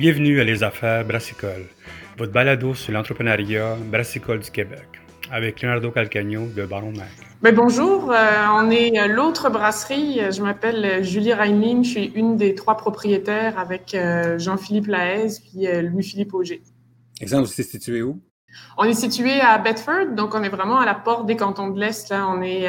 Bienvenue à Les Affaires Brassicole, votre balado sur l'entrepreneuriat brassicole du Québec, avec Leonardo Calcagno de Baron Mac. Mais bonjour, euh, on est l'autre brasserie. Je m'appelle Julie Raiming, je suis une des trois propriétaires avec euh, Jean-Philippe Lahaise puis euh, Louis-Philippe Auger. Exemple, vous êtes situé où? On est situé à Bedford, donc on est vraiment à la porte des cantons de l'Est. Là, on est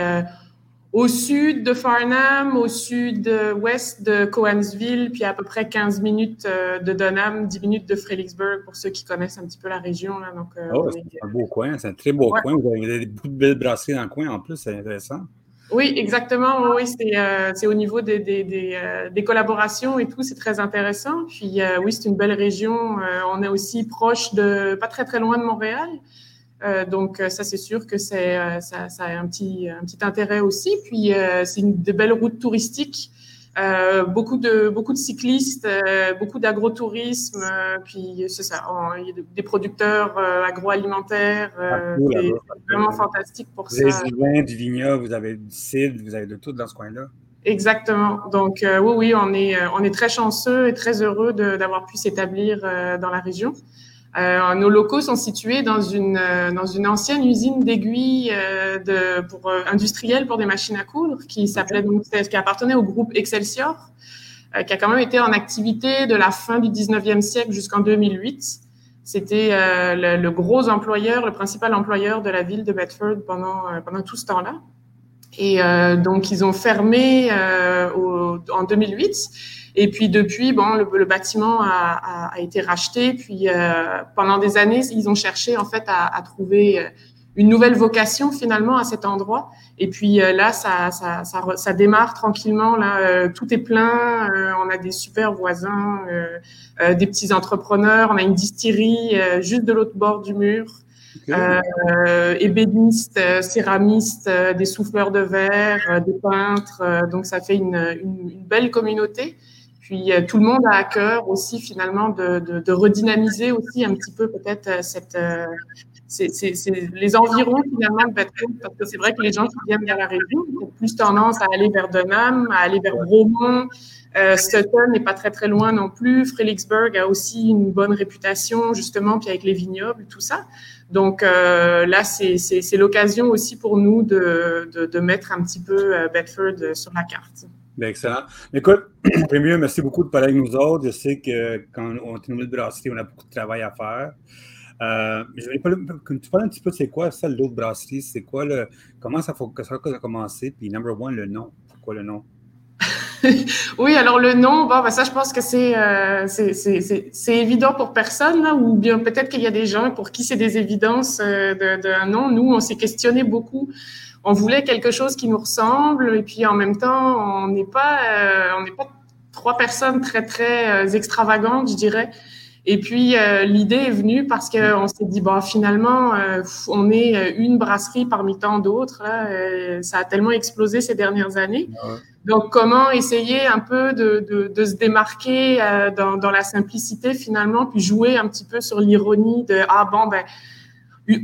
au sud de Farnham, au sud-ouest de Coansville, puis à peu près 15 minutes euh, de Dunham, 10 minutes de Fredericksburg, pour ceux qui connaissent un petit peu la région. Là. Donc, euh, oh, c'est un beau coin, c'est un très beau coin. Vous avez beaucoup de belles brasseries dans le coin en plus, c'est intéressant. Oui, exactement. Oui, c'est euh, au niveau des, des, des, euh, des, collaborations et tout, c'est très intéressant. Puis oui, c'est une belle région. on est aussi proche de, pas très très loin de Montréal. Euh, donc euh, ça c'est sûr que c'est euh, ça, ça, a un petit un petit intérêt aussi. Puis c'est une de belles routes touristiques. Euh, beaucoup de beaucoup de cyclistes, euh, beaucoup d'agrotourisme, euh, puis c'est ça, il y a des producteurs agroalimentaires, ah, c'est vraiment fantastique pour ça. Vous avez du vin, du vignoble, vous avez du cidre, vous avez de tout dans ce coin-là. Exactement. Donc oui, oui, on est on est très chanceux et très heureux d'avoir pu s'établir dans la région. Euh, nos locaux sont situés dans une euh, dans une ancienne usine d'aiguilles euh, de pour euh, industrielle pour des machines à coudre qui s'appelait donc qui appartenait au groupe Excelsior, qui a quand même été en activité de la fin du 19e siècle jusqu'en 2008. C'était le, le, gros employeur, le principal employeur de la ville de Bedford pendant pendant tout ce temps-là. Et donc ils ont fermé au, en 2008. Et puis depuis, bon, le, bâtiment a, été racheté. Puis euh, pendant des années, ils ont cherché en fait à, trouver euh, une nouvelle vocation finalement à cet endroit. Et puis euh, là, ça, ça, ça, démarre tranquillement. Là, tout est plein. on a des super voisins, des petits entrepreneurs. On a une distillerie juste de l'autre bord du mur. Euh, ébénistes, céramistes, des souffleurs de verre, des peintres. donc ça fait une, une, belle communauté. Puis euh, tout le monde a à cœur aussi finalement de, de, de redynamiser aussi un petit peu peut-être euh, cette euh, c'est, les environs finalement de Bedford, parce que c'est vrai que les gens qui viennent vers la région ont plus tendance à aller vers Dunham, à aller vers Bromont. Euh, Sutton n'est pas très très loin non plus. Fredericksburg a aussi une bonne réputation justement, puis avec les vignobles, tout ça. Donc euh, là, c'est, l'occasion aussi pour nous de, de, de mettre un petit peu Bedford sur la carte. Bien, excellent. Écoute, mieux, merci beaucoup de parler avec nous autres. Je sais que quand on est une de brasserie, on a beaucoup de travail à faire. Euh, je voulais que tu parles un petit peu c'est quoi ça, l'autre brasserie, c'est quoi le. Comment ça, faut, ça a commencé, puis number one, le nom. Pourquoi le nom? oui, alors le nom, bon, ben ça, je pense que c'est euh, c'est évident pour personne, là, ou bien peut-être qu'il y a des gens pour qui c'est des évidences euh, d'un nom. Nous, on s'est questionné beaucoup on voulait quelque chose qui nous ressemble et puis en même temps, on n'est pas, euh, on n'est pas trois personnes très très euh, extravagantes, je dirais. Et puis euh, l'idée est venue parce qu'on s'est dit bon finalement on est une brasserie parmi tant d'autres. ça a tellement explosé ces dernières années. Donc comment essayer un peu de, de, de se démarquer dans, dans, la simplicité finalement, puis jouer un petit peu sur l'ironie de ah bon ben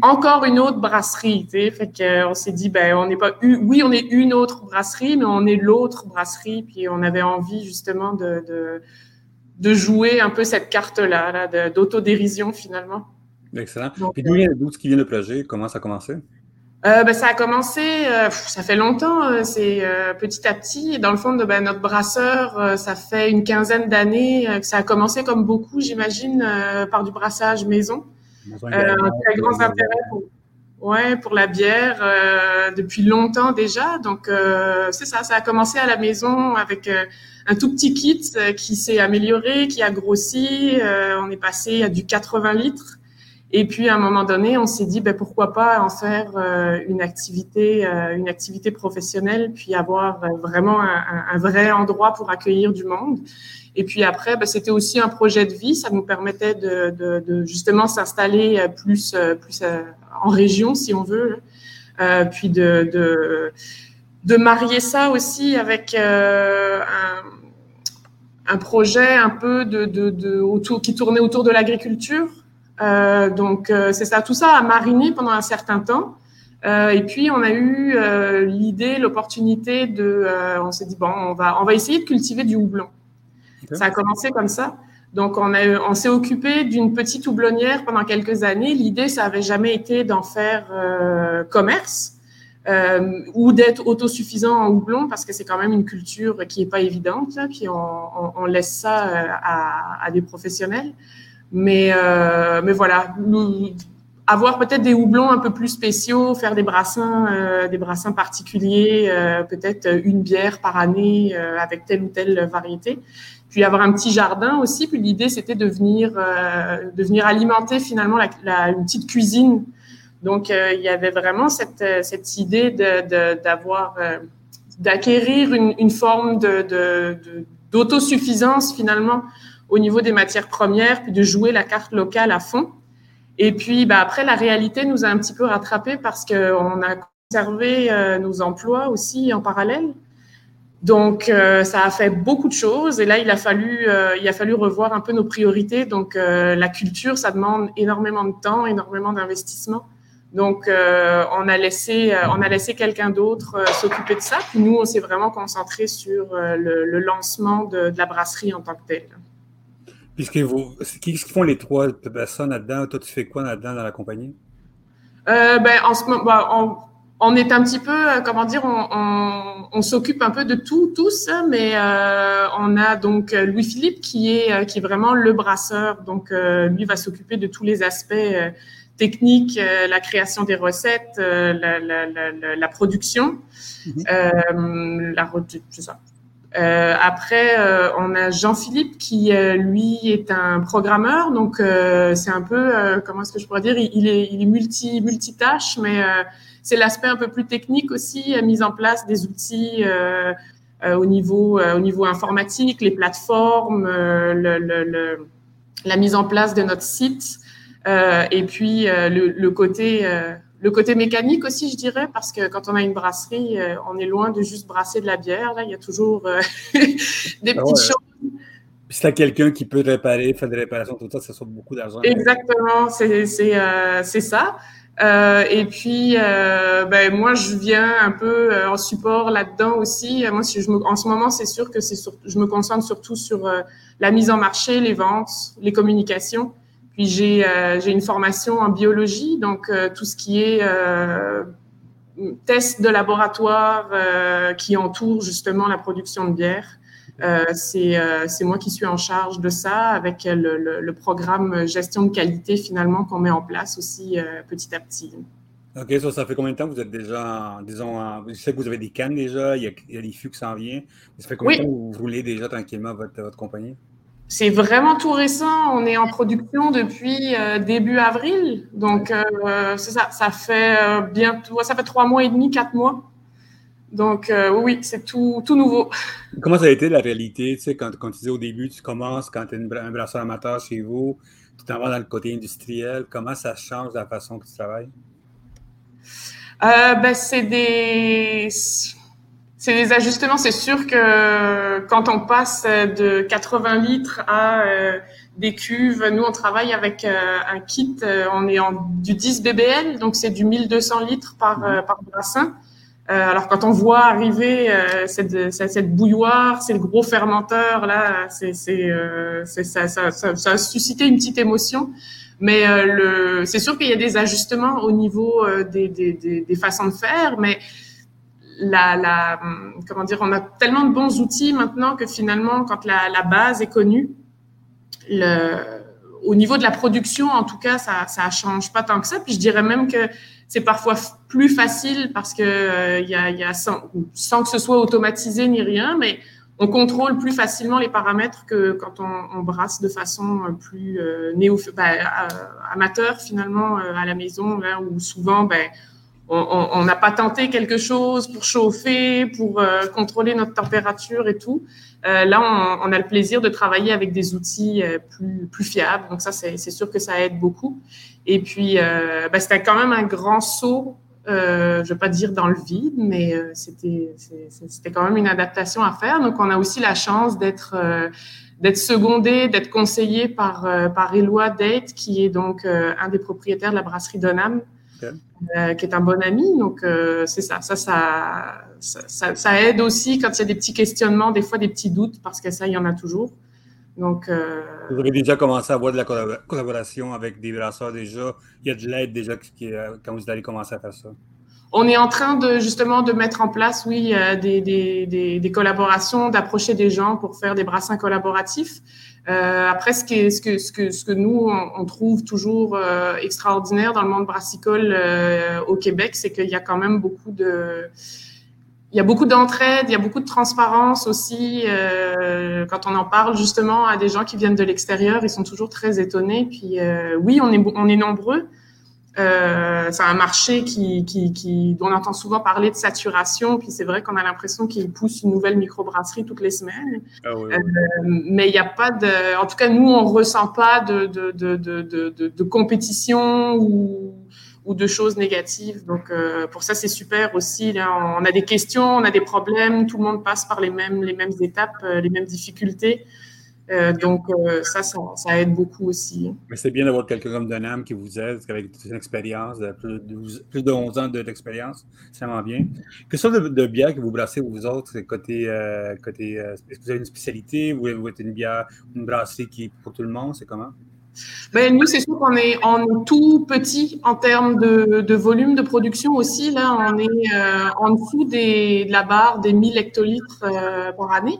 encore une autre brasserie, tu sais. Fait qu'on s'est dit, ben, on n'est pas, oui, on est une autre brasserie, mais on est l'autre brasserie. Puis on avait envie, justement, de, de, de jouer un peu cette carte-là, -là, d'autodérision, finalement. Excellent. Puis d'où ce qui vient le projet? Comment ça a commencé? Euh, ben, ça a commencé, euh, ça fait longtemps, euh, c'est euh, petit à petit. Dans le fond, de, ben, notre brasseur, ça fait une quinzaine d'années que ça a commencé comme beaucoup, j'imagine, par du brassage maison. Euh, un très grand intérêt pour, ouais, pour la bière euh, depuis longtemps déjà. Donc, euh, c'est ça, ça a commencé à la maison avec un tout petit kit qui s'est amélioré, qui a grossi. on est passé à du 80 litres. Et puis à un moment donné, on s'est dit ben, pourquoi pas en faire une activité, une activité professionnelle, puis avoir vraiment un, un, vrai endroit pour accueillir du monde. Et puis après, bah, c'était aussi un projet de vie. Ça nous permettait de, de, de justement s'installer euh, plus, euh, plus euh, en région, si on veut. Euh, puis de, de, de, marier ça aussi avec euh, un, un, projet un peu de, de, autour, qui tournait autour de l'agriculture. Euh, donc c'est ça, tout ça a mariné pendant un certain temps. et puis on a eu l'idée, l'opportunité de, on s'est dit bon, on va, on va essayer de cultiver du houblon. Ça a commencé comme ça. Donc, on, a, on s'est occupé d'une petite houblonnière pendant quelques années. L'idée, ça avait jamais été d'en faire euh, commerce euh, ou d'être autosuffisant en houblon parce que c'est quand même une culture qui est pas évidente. Puis on, laisse ça à, à, des professionnels. Mais, euh, mais voilà, avoir peut-être des houblons un peu plus spéciaux, faire des brassins, euh, des brassins particuliers, euh, peut-être une bière par année euh, avec telle ou telle variété. Puis avoir un petit jardin aussi. Puis l'idée c'était de venir, euh, de venir alimenter finalement la, une petite cuisine. Donc il y avait vraiment cette, cette idée d'avoir, d'acquérir une, forme d'autosuffisance finalement au niveau des matières premières, puis de jouer la carte locale à fond. Et puis, bah, après, la réalité nous a un petit peu rattrapés parce qu'on a conservé euh, nos emplois aussi en parallèle. Donc, euh, ça a fait beaucoup de choses. Et là, il a fallu, euh, il a fallu revoir un peu nos priorités. Donc, euh, la culture, ça demande énormément de temps, énormément d'investissement. Donc, euh, on a laissé, on a laissé quelqu'un d'autre s'occuper de ça. Puis nous, on s'est vraiment concentré sur le, le, lancement de, de la brasserie en tant que telle. Puisque vous, qu'est-ce qu'ils font les trois personnes là-dedans? Toi, tu fais quoi là-dedans dans la compagnie? Euh, ben, en ce moment, ben, on, on, est un petit peu, euh, comment dire, on, on, on s'occupe un peu de tout, tous, mais euh, on a donc Louis-Philippe qui est, euh, qui est vraiment le brasseur. Donc, euh, lui va s'occuper de tous les aspects euh, techniques, la création des recettes, la, la, la, la, production, mm-hmm. la, euh, après, euh, on a Jean-Philippe qui, euh, lui, est un programmeur. Donc, euh, c'est un peu, euh, comment est-ce que je pourrais dire, il, est, il est multi, multitâche, mais c'est l'aspect un peu plus technique aussi, mise en place des outils au, niveau, au niveau informatique, les plateformes, le, le, le, la mise en place de notre site. Et puis, le, le côté le côté mécanique aussi, je dirais, parce que quand on a une brasserie, euh, on est loin de juste brasser de la bière. Là, il y a toujours euh, des ah petites choses. Puis si quelqu'un qui peut réparer, faire des réparations, tout ça, ça sauve beaucoup d'argent. Exactement, c'est euh, ça. Euh, et puis, euh, ben, moi, je viens un peu en support là-dedans aussi. Moi, si je me, en ce moment, c'est sûr que c'est je me concentre surtout sur la mise en marché, les ventes, les communications. Puis j'ai euh, une formation en biologie, donc euh, tout ce qui est euh, test de laboratoire qui entoure justement la production de bière. Euh, c'est moi qui suis en charge de ça avec le, le, le programme gestion de qualité finalement qu'on met en place aussi petit à petit. OK, ça, ça fait combien de temps que vous êtes déjà, disons, en, je sais que vous avez des cannes déjà, il y a, il y a des fûts qui s'en viennent. Ça fait combien oui. de temps que vous roulez déjà tranquillement votre, votre compagnie? C'est vraiment tout récent. On est en production depuis euh, début avril. Donc, euh, c'est ça. Ça fait euh, bientôt, ça fait trois mois et demi, quatre mois. Donc, euh, oui, c'est tout, tout nouveau. Comment ça a été la réalité? Tu sais, quand, quand tu disais au début, tu commences quand tu es un brasseur amateur chez vous, tu t'en vas dans le côté industriel. Comment ça change la façon que tu travailles? Ben, c'est des c'est des ajustements. C'est sûr que quand on passe de 80 litres à euh, des cuves, nous on travaille avec euh, un kit, euh, on est en du 10 BBL, donc c'est du 1200 litres par, euh, par brassin. alors quand on voit arriver cette, cette, cette, bouilloire, c'est le gros fermenteur là, c'est ça, ça, ça, ça, a suscité une petite émotion. Mais le, c'est sûr qu'il y a des ajustements au niveau des, des, des, des façons de faire, mais la, la, comment dire, on a tellement de bons outils maintenant que finalement, quand la, base est connue, le, au niveau de la production, en tout cas, ça, ça change pas tant que ça. Puis je dirais même que c'est parfois plus facile parce que euh, il y a, y a sans, sans, que ce soit automatisé ni rien, mais on contrôle plus facilement les paramètres que quand on, brasse de façon plus euh, néo, ben, euh, amateur finalement euh, à la maison, là où souvent, ben, on n'a pas tenté quelque chose pour chauffer, pour euh, contrôler notre température et tout. Euh, là, on, on, a le plaisir de travailler avec des outils euh, plus, plus fiables. Donc ça, c'est sûr que ça aide beaucoup. Et puis, euh, ben, c'était quand même un grand saut, euh, je vais pas dire dans le vide, mais euh, c'était quand même une adaptation à faire. Donc, on a aussi la chance d'être secondé, d'être conseillé par par Éloi Date, qui est donc un des propriétaires de la brasserie Donham, Euh, qui est un bon ami. Donc, euh, c'est ça. Ça, ça, ça, aide aussi quand il y a des petits questionnements, des fois des petits doutes, parce que ça, il y en a toujours. Donc, Vous avez déjà commencé à avoir de la collaboration avec des brasseurs déjà? Il y a de l'aide déjà qui, quand vous allez commencer à faire ça? On est en train de justement de mettre en place, oui, des, des, des, collaborations, d'approcher des gens pour faire des brassins collaboratifs. Euh, après, ce, ce, que, ce, que, ce que nous, on, trouve toujours euh, extraordinaire dans le monde brassicole euh, au Québec, c'est qu'il y a quand même beaucoup de... Il y a beaucoup d'entraide, il y a beaucoup de transparence aussi. Euh, quand on en parle justement à des gens qui viennent de l'extérieur, ils sont toujours très étonnés. Puis oui, on est, on est nombreux, euh, c'est un marché qui, qui, qui, dont on entend souvent parler de saturation, puis c'est vrai qu'on a l'impression qu'il pousse une nouvelle microbrasserie toutes les semaines. Ah oui, Euh, mais il n'y a pas de, en tout cas nous on ressent pas de de, de, de, de, de compétition ou ou de choses négatives. Donc euh, pour ça c'est super aussi. Là, on a des questions, on a des problèmes, tout le monde passe par les mêmes les mêmes étapes, euh, les mêmes difficultés. Euh, donc, euh, ça, ça, aide beaucoup aussi. Mais c'est bien d'avoir quelqu'un comme Donham qui vous aide, avec toute une expérience, plus de, plus de 11 ans d'expérience. c'est vraiment bien. Quelle sorte de, de, bière que vous brassez, vous autres, côté. Euh, côté Est-ce que vous avez une spécialité? Ou vous êtes une bière, une brasserie qui est pour tout le monde C'est comment? Ben, nous, c'est sûr qu'on est, en tout petit en termes de, de, volume de production aussi. Là, on est en dessous des, de la barre des 1000 hectolitres par année.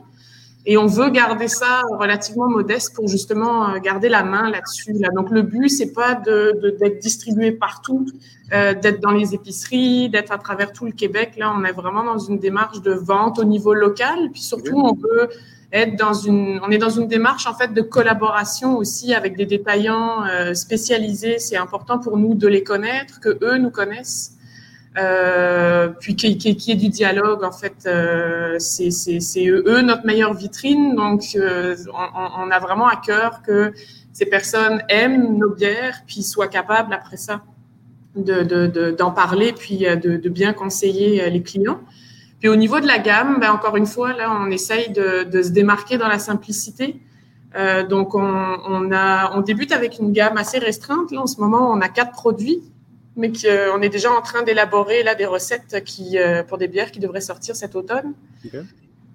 Et on veut garder ça relativement modeste pour justement euh, garder la main là-dessus. Là. Donc le but, c'est pas d'être de, d'être distribué partout, euh, d'être dans les épiceries, d'être à travers tout le Québec. Là, on est vraiment dans une démarche de vente au niveau local. Puis surtout, on veut être dans une, on est dans une démarche en fait de collaboration aussi avec des détaillants euh, spécialisés. C'est important pour nous de les connaître, que eux nous connaissent. Euh, puis qu'il y, ait du dialogue. En fait, euh, c'est eux notre meilleure vitrine. Donc, euh, on, a vraiment à cœur que ces personnes aiment nos bières, puis soient capables après ça d'en de, de, parler, puis de, bien conseiller les clients. Puis au niveau de la gamme, ben encore une fois, là, on essaye de, se démarquer dans la simplicité. Donc, on, on, a, on débute avec une gamme assez restreinte. Là, en ce moment, on a quatre produits mais qu'on est déjà en train d'élaborer là des recettes qui, euh, pour des bières qui devraient sortir cet automne.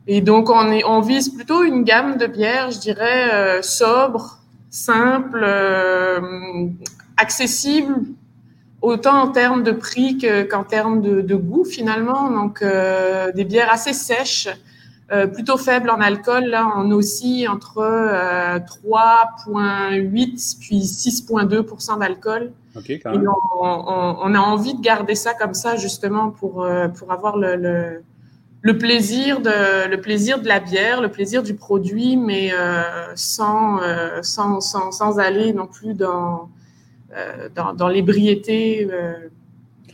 Et donc, on, est, on vise plutôt une gamme de bières, je dirais, euh, sobre, simple, euh, accessible, autant en termes de prix qu'en termes de, de, goût finalement. Donc, des bières assez sèches, plutôt faibles en alcool. Là, on oscille entre 3,8 puis 6,2% d'alcool on, a envie de garder ça comme ça justement pour, euh, pour avoir le, le, plaisir de, le plaisir de la bière, le plaisir du produit, mais euh, sans, euh, sans, sans, sans, aller non plus dans, dans, dans l'ébriété.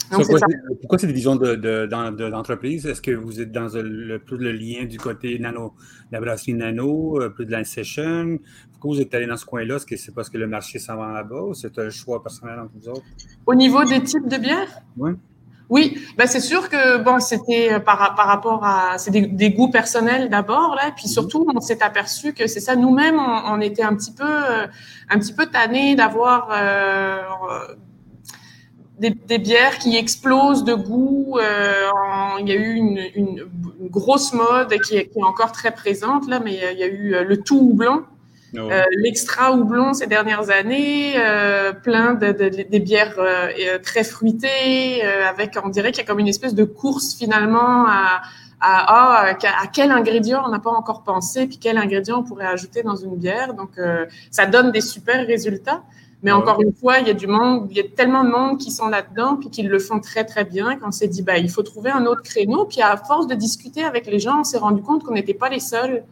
Pourquoi, cette vision d'entreprise? De, Est-ce que vous êtes dans le, plus le lien du côté nano, la brasserie nano, plus de l'incession? Pourquoi vous êtes allé dans ce coin-là? Est-ce que c'est parce que le marché s'en va là-bas ou c'est un choix personnel entre vous autres? Au niveau des types de bières? Oui. Oui, ben c'est sûr que bon, c'était euh, par, par rapport à c'est des, goûts personnels d'abord là, puis mhm. surtout on s'est aperçu que c'est ça nous-mêmes on, était un petit peu euh, un petit peu tannés d'avoir euh, des, des, bières qui explosent de goût. il y a eu une, une, grosse mode qui est, qui est, encore très présente là, mais il y a eu le tout houblon ah euh, l'extra houblon ces dernières années, euh, plein de, de, des bières euh, très fruitées, avec on dirait qu'il y a comme une espèce de course finalement à à, à, à quel ingrédient on n'a pas encore pensé, puis quel ingrédient on pourrait ajouter dans une bière. Donc ça donne des super résultats. Mais encore une fois, il y a du monde, il y a tellement de monde qui sont là-dedans, puis qui le font très très bien. Qu'on s'est dit, bah, il faut trouver un autre créneau. Puis à force de discuter avec les gens, on s'est rendu compte qu'on n'était pas les seuls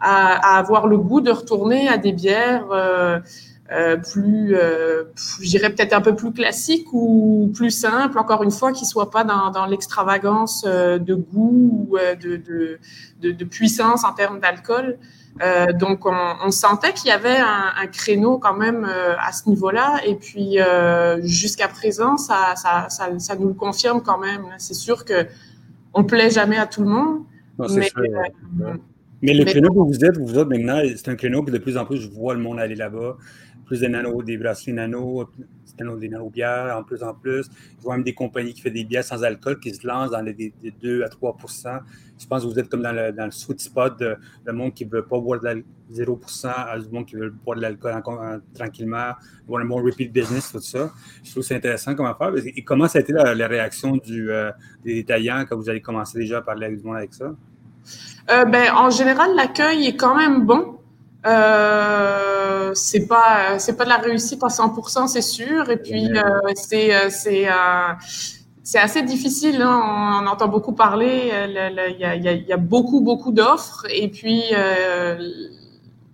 à, avoir le goût de retourner à des bières euh, euh, plus, euh, je dirais peut-être un peu plus classiques ou plus simples, encore une fois, qui soient pas dans, dans l'extravagance de goût ou de, de, de, de, puissance en termes d'alcool. Euh, donc, on, on sentait qu'il y avait un, un, créneau quand même euh, à ce niveau-là. Et puis, euh, jusqu'à présent, ça, ça, ça, ça, nous le confirme quand même. C'est sûr que on plaît jamais à tout le monde, non, mais, Mais le créneau où vous êtes, vous autres, maintenant, c'est un créneau que de plus en plus, je vois le monde aller là-bas. Plus des nano, des bracelets nano, des nano-bières, en plus en plus. Je vois même des compagnies qui font des bières sans alcool qui se lancent dans les, 2 à 3% Je pense que vous êtes comme dans le, dans le sweet spot de le monde qui ne veut pas boire de 0% à du monde qui veut boire de l'alcool tranquillement, voir le monde repeat business, tout ça. Je trouve que c'est intéressant comme affaire. Et comment ça a été la, réaction du, euh, des détaillants quand vous avez commencé déjà à parler avec du monde avec ça? Euh, ben, en général, l'accueil est quand même bon. Euh, c'est pas c'est pas de la réussite à 100%, c'est sûr. Et puis euh, c'est euh, c'est c'est assez difficile. Hein. On, entend beaucoup parler. Il y a, y, a, y a, beaucoup beaucoup d'offres. Et puis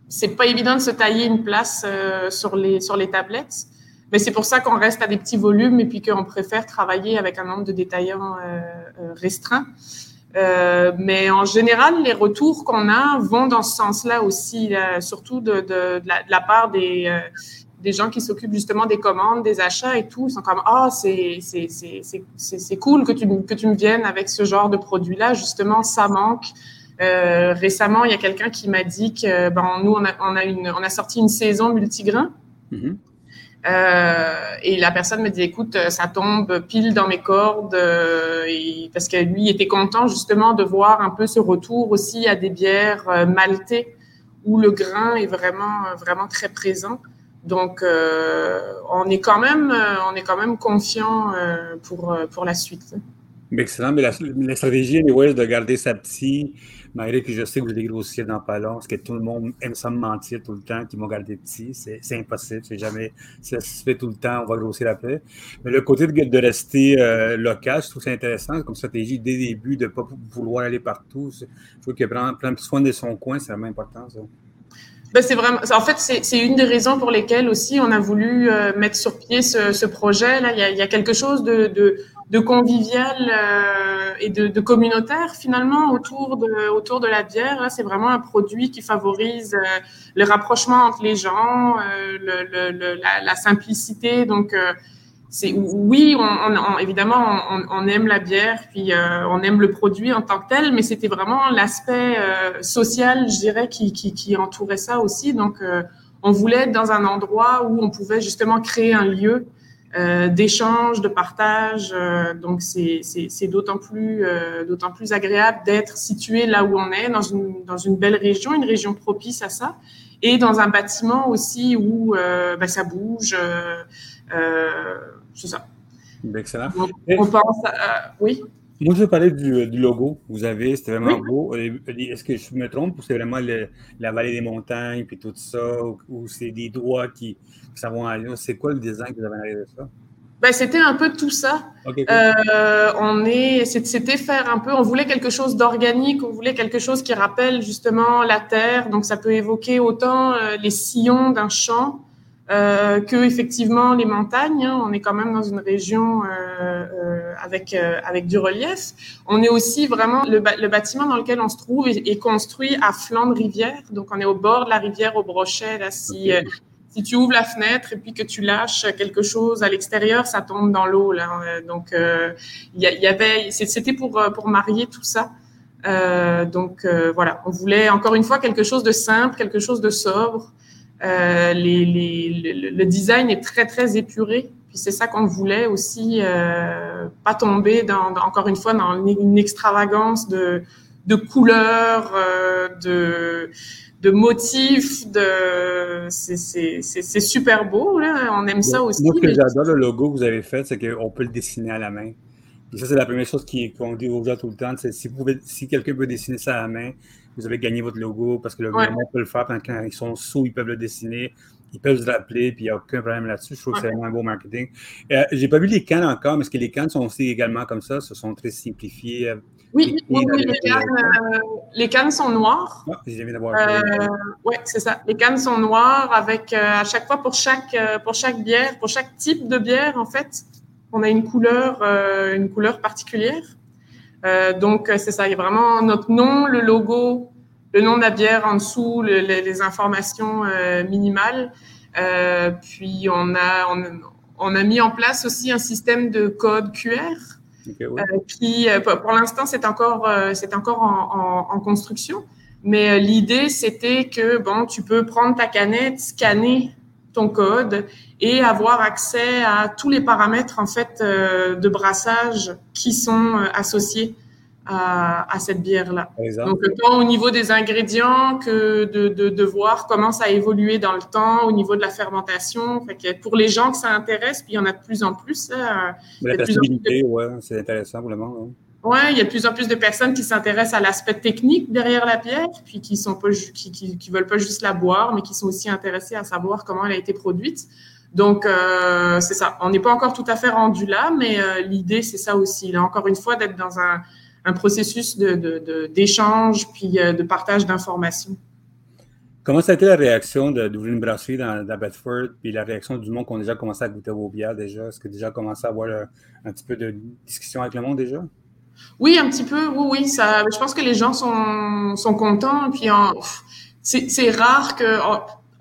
c'est pas évident de se tailler une place sur les sur les tablettes. Mais c'est pour ça qu'on reste à des petits volumes et puis qu'on préfère travailler avec un nombre de détaillants restreint. Euh, mais en général, les retours qu'on a vont dans ce sens-là aussi, surtout de, de, de, la, part des, euh, des gens qui s'occupent justement des commandes, des achats et tout. Ils sont comme ah c'est c'est cool que tu que tu me viennes avec ce genre de produit-là. Justement, ça manque. Euh, récemment, il y a quelqu'un qui m'a dit que ben nous on a on a une on a sorti une saison multigrain. Mm-hmm. Euh, et la personne me dit, écoute, ça tombe pile dans mes cordes, euh, parce que lui était content justement de voir un peu ce retour aussi à des bières euh, maltées où le grain est vraiment vraiment très présent. Donc, euh, on est quand même on est quand même confiant pour pour la suite. Excellent, mais la, la stratégie, est de garder sa petite malgré que je sais que vous allez grossir dans pas long, parce que tout le monde aime ça me mentir tout le temps, qu'ils m'ont gardé petit. C'est impossible. C'est jamais, ça se fait tout le temps, on va grossir après. Mais le côté de, de rester euh, local, je trouve ça intéressant comme stratégie dès le début, de ne pas vouloir aller partout. Je trouve que prendre, prendre soin de son coin, c'est vraiment important, ça. Ben c'est vraiment, en fait, c'est une des raisons pour lesquelles aussi on a voulu euh, mettre sur pied ce, projet. Là, il y a, quelque chose de, de convivial euh, et de, de, communautaire finalement autour de autour de la bière. Là, c'est vraiment un produit qui favorise euh, le rapprochement entre les gens, le, le, la, la, simplicité. Donc oui, on, évidemment, on, aime la bière, puis euh, on aime le produit en tant que tel, mais c'était vraiment l'aspect euh, social, je dirais, qui, entourait ça aussi. Donc, euh, on voulait être dans un endroit où on pouvait justement créer un lieu d'échange, de partage. donc, c'est d'autant plus, d'autant plus agréable d'être situé là où on est, dans une, dans une belle région, une région propice à ça, et dans un bâtiment aussi où ben, ça bouge. Euh, c'est ça. Excellent. on pense à, oui. Moi, je veux parler du, du logo que vous avez. C'était vraiment beau. Est-ce que je me trompe ou c'est vraiment la vallée des montagnes puis tout ça ou, c'est des doigts qui, qui s'en vont à C'est quoi le design que vous avez arrivé de ça? Ben, c'était un peu tout ça. Euh, on est, c'était faire un peu, on voulait quelque chose d'organique, on voulait quelque chose qui rappelle justement la terre. Donc, ça peut évoquer autant euh, les sillons d'un champ euh, que effectivement les montagnes. Hein, on est quand même dans une région euh, euh, avec euh, avec du relief. On est aussi vraiment le, le, bâtiment dans lequel on se trouve est, est, construit à flanc de rivière, donc on est au bord de la rivière au Brochet. Là, si euh, si tu ouvres la fenêtre et puis que tu lâches quelque chose à l'extérieur, ça tombe dans l'eau. Là, donc il y, y, avait, c'était pour pour marier tout ça. donc voilà, on voulait encore une fois quelque chose de simple, quelque chose de sobre. Euh, les, les, le, design est très, très épuré. Puis c'est ça qu'on voulait aussi, euh, pas tomber dans, encore une fois dans une extravagance de, de couleurs, euh, de, de motifs, de c'est super beau là. On aime ça aussi. Moi, ce que j'adore le logo que vous avez fait, c'est qu'on peut le dessiner à la main. Et ça, c'est la première chose qu'on dit aux gens tout le temps. Si, si quelqu'un peut dessiner ça à la main, vous avez gagné votre logo parce que le gouvernement peut le faire quand ils sont sous, ils peuvent le dessiner. Ils peuvent se rappeler, puis il n'y a aucun problème là-dessus. Je trouve que c'est vraiment un beau marketing. Euh, J'ai pas vu les cannes encore, mais est-ce que les cannes sont aussi également comme ça? Ce sont très simplifiées. Euh, oui, oui, oui les, cannes, euh, les, cannes, sont noires. Ah, j'ai d'avoir. Euh, oui, c'est ça. Les cannes sont noires avec à chaque fois pour chaque pour chaque bière, pour chaque type de bière en fait, on a une couleur une couleur particulière. Euh, donc, c'est ça, il y a vraiment notre nom, le logo, le nom de la bière en dessous, les, informations euh, minimales. Euh, puis, on a, on, a mis en place aussi un système de code QR. qui, pour l'instant, c'est encore, c'est encore en, construction, Mais l'idée, c'était que, bon, tu peux prendre ta canette, scanner ton code et avoir accès à tous les paramètres, en fait, de brassage qui sont associés à, cette bière-là. Donc, tant au niveau des ingrédients que de, de, de, voir comment ça a évolué dans le temps, au niveau de la fermentation. Fait que pour les gens que ça intéresse, puis il y en a de plus en plus. la possibilité, ouais, c'est intéressant vraiment. Hein. Oui, il y a de plus en plus de personnes qui s'intéressent à l'aspect technique derrière la bière, puis qui sont pas qui, qui, qui, veulent pas juste la boire, mais qui sont aussi intéressés à savoir comment elle a été produite. Donc euh, c'est ça. On n'est pas encore tout à fait rendu là, mais euh, l'idée c'est ça aussi. Là, encore une fois, d'être dans un un processus d'échange de, puis euh, de partage d'informations. Comment ça a été la réaction d'ouvrir une brasserie dans, dans, Bedford, puis la réaction du monde qui ont déjà commencé à goûter vos bières déjà? Est-ce que déjà commencé à avoir un, petit peu de discussion avec le monde déjà? Oui, un petit peu, oui, oui. Ça, je pense que les gens sont, sont contents. Puis c'est rare que,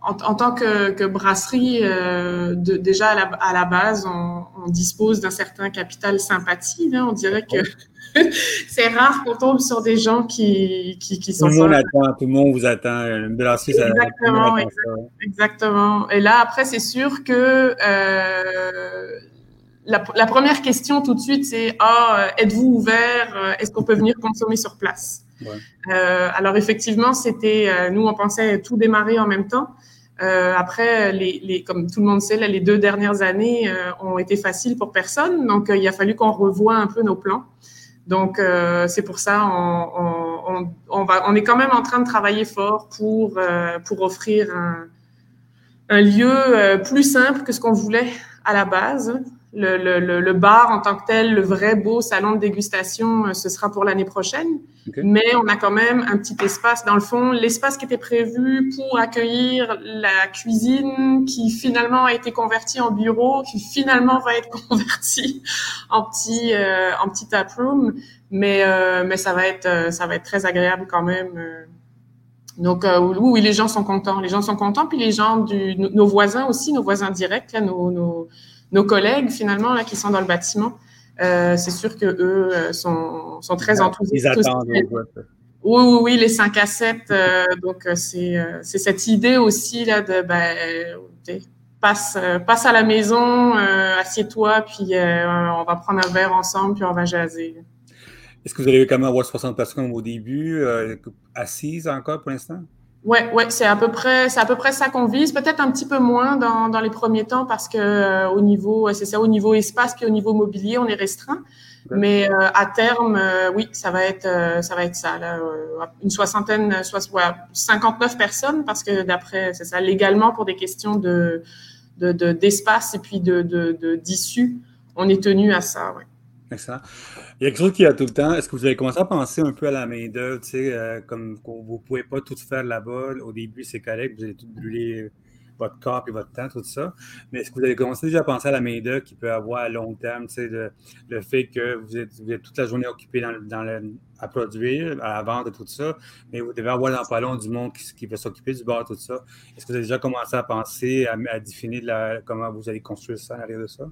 en, tant que, brasserie, euh, de, déjà à la, à la, base, on, on dispose d'un certain capital sympathie. Là. On dirait que c'est rare qu'on tombe sur des gens qui, qui, qui sont. Tout le monde attend, tout le monde vous attend. exactement, exactement. Et là, après, c'est sûr que euh, la, la, première question tout de suite, c'est Ah, êtes-vous ouvert? Est-ce qu'on peut venir consommer sur place ouais. euh, Alors, effectivement, c'était. Nous, on pensait tout démarrer en même temps. Euh, après, les, les, comme tout le monde sait, là, les deux dernières années euh, ont été faciles pour personne, donc euh, il a fallu qu'on revoie un peu nos plans. Donc, euh, c'est pour ça on, on, on, va, on est quand même en train de travailler fort pour, euh, pour offrir un, un lieu plus simple que ce qu'on voulait à la base. Le, le, le, bar en tant que tel, le vrai beau salon de dégustation, ce sera pour l'année prochaine. Mais on a quand même un petit espace dans le fond, l'espace qui était prévu pour accueillir la cuisine, qui finalement a été convertie en bureau, qui finalement va être convertie en petit euh, en petit tap room. Mais euh, mais ça va être euh, ça va être très agréable quand même. Euh. Donc oui, oui, les gens sont contents. Les gens sont contents, puis les gens du nos voisins aussi, nos voisins directs, là, nos, nos nos collègues finalement là qui sont dans le bâtiment. Euh, c'est sûr que eux euh, sont, sont très enthousiastes. Ils attendent. Oui, oui, oui, les 5 à 7. Euh, donc, c'est cette idée aussi là, de ben, passe, passe à la maison, assieds-toi, puis on va prendre un verre ensemble, puis on va jaser. Est-ce que vous avez quand même avoir 60 personnes au début, assises encore pour l'instant? Ouais, ouais, c'est à peu près, c'est à peu près ça qu'on vise. Peut-être un petit peu moins dans, dans les premiers temps parce que euh, au niveau, c'est ça, au niveau espace puis au niveau mobilier, on est restreint. Mais euh, à terme, euh, oui, ça va être, ça va être ça. Là, une soixantaine, soit, ouais, 59 personnes parce que d'après, c'est ça, légalement pour des questions de, de, d'espace et puis de, de, d'issue, on est tenu à ça. Ouais. Il y a quelque chose qui a tout le temps. Est-ce que vous avez commencé à penser un peu à la main-d'œuvre, tu sais, euh, comme vous ne pouvez pas tout faire là-bas. Au début, c'est correct, vous allez tout brûler votre corps et votre temps, tout ça. Mais est-ce que vous avez commencé déjà à penser à la main-d'œuvre qui peut avoir à long terme, tu sais, le, fait que vous êtes, toute la journée occupé à produire, à et tout ça, mais vous devez avoir dans pas long du monde qui, va s'occuper du bar, tout ça. Est-ce que vous avez déjà commencé à penser, à, à définir comment vous allez construire ça en arrière de ça?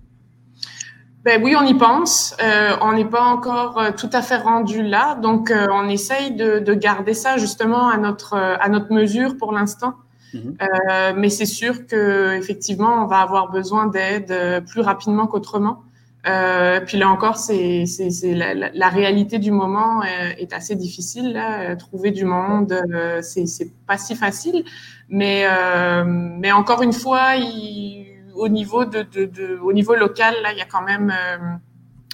Ben oui, on y pense. Euh, on n'est pas encore euh, tout à fait rendu là, donc euh, on essaye de, de, garder ça justement à notre à notre mesure pour l'instant. Mm-hmm. euh, mais c'est sûr que effectivement, on va avoir besoin d'aide euh, plus rapidement qu'autrement. puis là encore, c'est c'est la, la, la, réalité du moment est assez difficile. Là. Trouver du monde, c'est c'est pas si facile. Mais mais encore une fois, il au niveau de, au niveau local, là, il y a quand même, euh,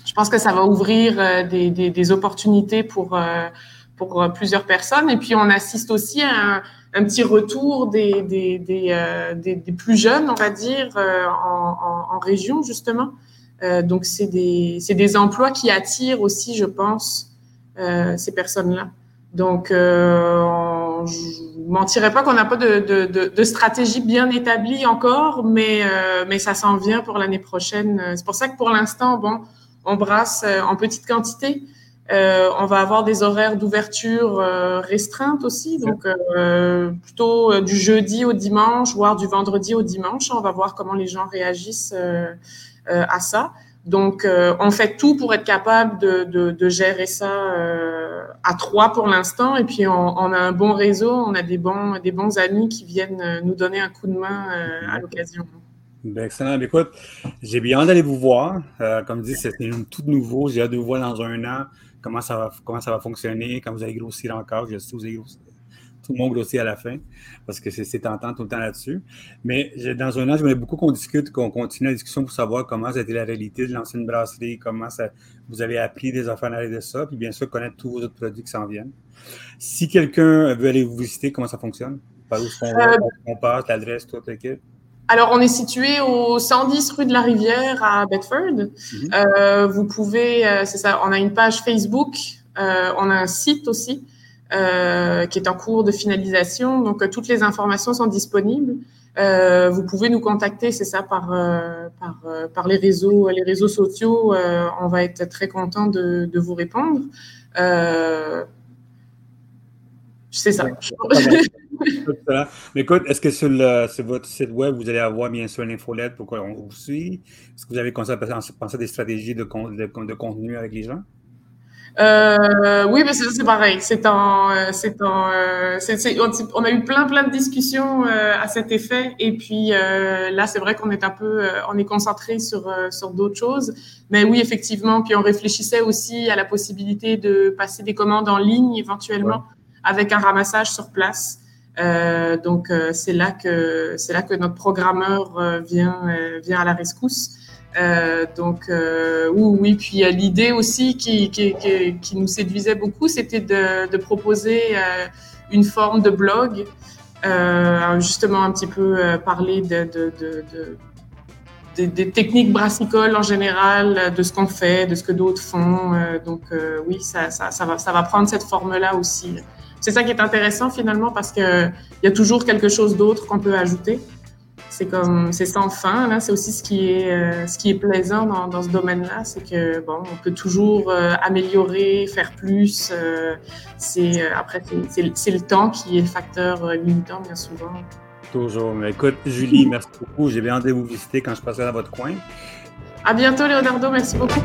je pense que ça va ouvrir euh, des, des, opportunités pour euh, pour plusieurs personnes. Et puis on assiste aussi à un, petit retour des des, des, plus jeunes, on va dire, en, région justement. donc c'est des des emplois qui attirent aussi, je pense, ces personnes-là. Donc, ne mentirais pas qu'on n'a pas de, de, de, de, stratégie bien établie encore, mais, euh, mais ça s'en vient pour l'année prochaine. C'est pour ça que pour l'instant, bon, on brasse euh, en petite quantité. Euh, on va avoir des horaires d'ouverture euh, restreintes aussi, donc euh, plutôt du jeudi au dimanche, voire du vendredi au dimanche. On va voir comment les gens réagissent à ça. Donc, euh, on fait tout pour être capable de, de, gérer ça euh, à trois pour l'instant. Et puis, on, a un bon réseau, on a des bons, des bons amis qui viennent euh, nous donner un coup de main à l'occasion. Ben, excellent. Écoute, j'ai bien hâte d'aller vous voir. Comme dit, c'est tout nouveau. J'ai hâte de vous voir dans un an. Comment ça va, comment ça va fonctionner, quand vous allez grossir encore. Je sais que vous allez grossir tout le monde grossit à la fin, parce que c'est tentant tout le temps là-dessus. Mais dans un an, j'aimerais beaucoup qu'on discute, qu'on continue la discussion pour savoir comment ça a été la réalité de l'ancienne brasserie, comment ça, vous avez appris des affaires à de ça, puis bien sûr, connaître tous vos autres produits qui s'en viennent. Si quelqu'un veut aller vous visiter, comment ça fonctionne? Par où est-ce qu'on euh, on passe, l'adresse, toute l'équipe? Alors, on est situé au 110 rue de la Rivière à Bedford. Mm -hmm. euh, vous pouvez, euh, c'est ça, on a une page Facebook, euh, on a un site aussi. Euh, qui est en cours de finalisation. Donc, euh, toutes les informations sont disponibles. Euh, vous pouvez nous contacter, c'est ça, par, par, les, réseaux, les réseaux sociaux. on va être très content de, vous répondre. c'est ça. Mais écoute, est-ce que sur, sur, votre site web, vous allez avoir bien sûr l'infolette pour qu'on vous suive? Est-ce que vous avez pensé à des stratégies de, de, de contenu avec les gens? Euh, oui, mais c'est pareil. C'est en, euh, c'est en, euh, c est, c est, on a eu plein, plein de discussions euh, à cet effet. Et puis euh, là, c'est vrai qu'on est un peu, euh, on est concentré sur sur d'autres choses. Mais oui, effectivement. Puis on réfléchissait aussi à la possibilité de passer des commandes en ligne éventuellement ouais. avec un ramassage sur place. donc c'est là que c'est là que notre programmeur vient vient à la rescousse. Euh, donc euh, oui, puis l'idée aussi qui, nous séduisait beaucoup, c'était de, proposer euh, une forme de blog, euh, justement un petit peu euh, parler de, de, de, des techniques brassicoles en général, de ce qu'on fait, de ce que d'autres font. donc oui, ça, va, ça va prendre cette forme-là aussi. C'est ça qui est intéressant finalement parce qu'il y a toujours quelque chose d'autre qu'on peut ajouter c'est comme c'est sans fin là. C'est aussi ce qui est euh, ce qui est plaisant dans, dans ce domaine-là c'est que bon on peut toujours euh, améliorer faire plus euh, c'est après c'est le temps qui est le facteur limitant bien souvent. Toujours. Mais écoute Julie merci beaucoup. J'ai bien hâte de vous visiter quand je passerai dans votre coin. À bientôt Leonardo. Merci beaucoup